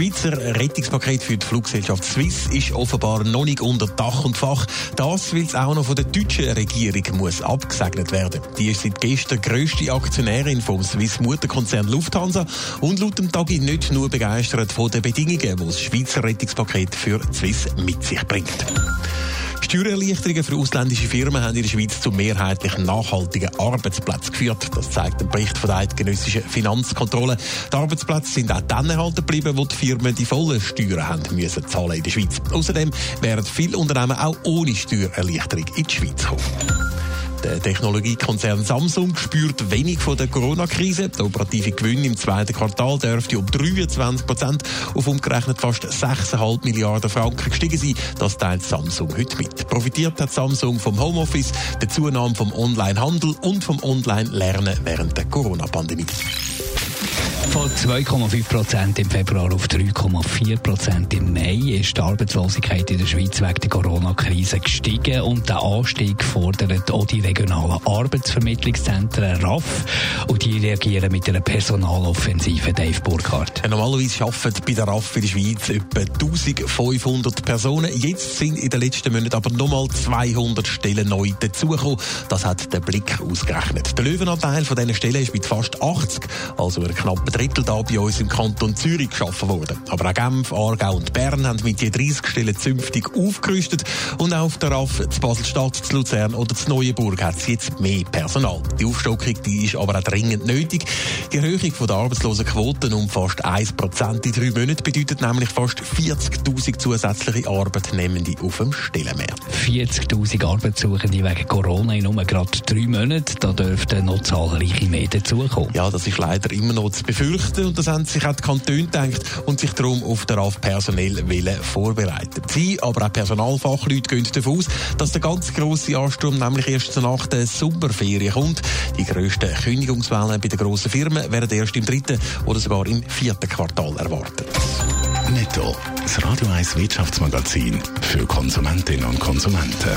Schweizer Rettungspaket für die Fluggesellschaft Swiss ist offenbar noch nicht unter Dach und Fach. Das, weil es auch noch von der deutschen Regierung muss abgesegnet werden. Die ist seit gestern grösste Aktionärin vom Swiss Mutterkonzern Lufthansa und laut dem Tagi nicht nur begeistert von den Bedingungen, die das Schweizer Rettungspaket für Swiss mit sich bringt. Steuererleichterungen für ausländische Firmen haben in der Schweiz zu mehrheitlich nachhaltigen Arbeitsplätzen geführt. Das zeigt ein Bericht von der eidgenössischen Finanzkontrolle. Die Arbeitsplätze sind auch dann erhalten geblieben, wo die Firmen die vollen Steuern haben müssen zahlen in der Schweiz. Außerdem wären viele Unternehmen auch ohne Steuererleichterung in die Schweiz gekommen. Der Technologiekonzern Samsung spürt wenig von der Corona-Krise. Der operative Gewinn im zweiten Quartal dürfte um 23 Prozent auf umgerechnet fast 6,5 Milliarden Franken gestiegen sein. Das teilt Samsung heute mit. Profitiert hat Samsung vom Homeoffice, der Zunahme vom Onlinehandel und vom Online-Lernen während der Corona-Pandemie. Von 2,5 Prozent im Februar auf 3,4 Prozent im Mai ist die Arbeitslosigkeit in der Schweiz wegen der Corona-Krise gestiegen und der Anstieg fordert auch die regionalen Arbeitsvermittlungszentren RAF und die reagieren mit einer Personaloffensive, Dave Burkhardt. Ja, normalerweise arbeiten bei der RAF in der Schweiz etwa 1500 Personen. Jetzt sind in den letzten Monaten aber nochmal 200 Stellen neu dazugekommen. Das hat der Blick ausgerechnet. Der Löwenanteil von diesen Stellen ist mit fast 80, also knapp Drittel da bei uns im Kanton Zürich geschaffen worden. Aber auch Genf, Aargau und Bern haben mit je 30 Stellen zünftig aufgerüstet und auch auf der RAF zu Basel-Stadt, zu Luzern oder zu Neuenburg hat es jetzt mehr Personal. Die Aufstockung die ist aber auch dringend nötig. Die Erhöhung von der Arbeitslosenquote um fast 1% in drei Monaten bedeutet nämlich fast 40'000 zusätzliche Arbeitnehmende auf dem Stellenmarkt. 40'000 Arbeitssuchende wegen Corona in nur gerade drei Monaten. Da dürften noch zahlreiche mehr dazukommen. Ja, das ist leider immer noch zu befürchten und das haben sich auch die Kantone gedacht und sich darum auf den RAF personell vorbereiten. Sie, aber auch Personalfachleute gehen davon aus, dass der ganz grosse Ansturm nämlich erst nach der Sommerferien kommt. Die grössten Kündigungswellen bei den grossen Firmen werden erst im dritten oder sogar im vierten Quartal erwartet. Netto. Das Radio 1 Wirtschaftsmagazin für Konsumentinnen und Konsumenten.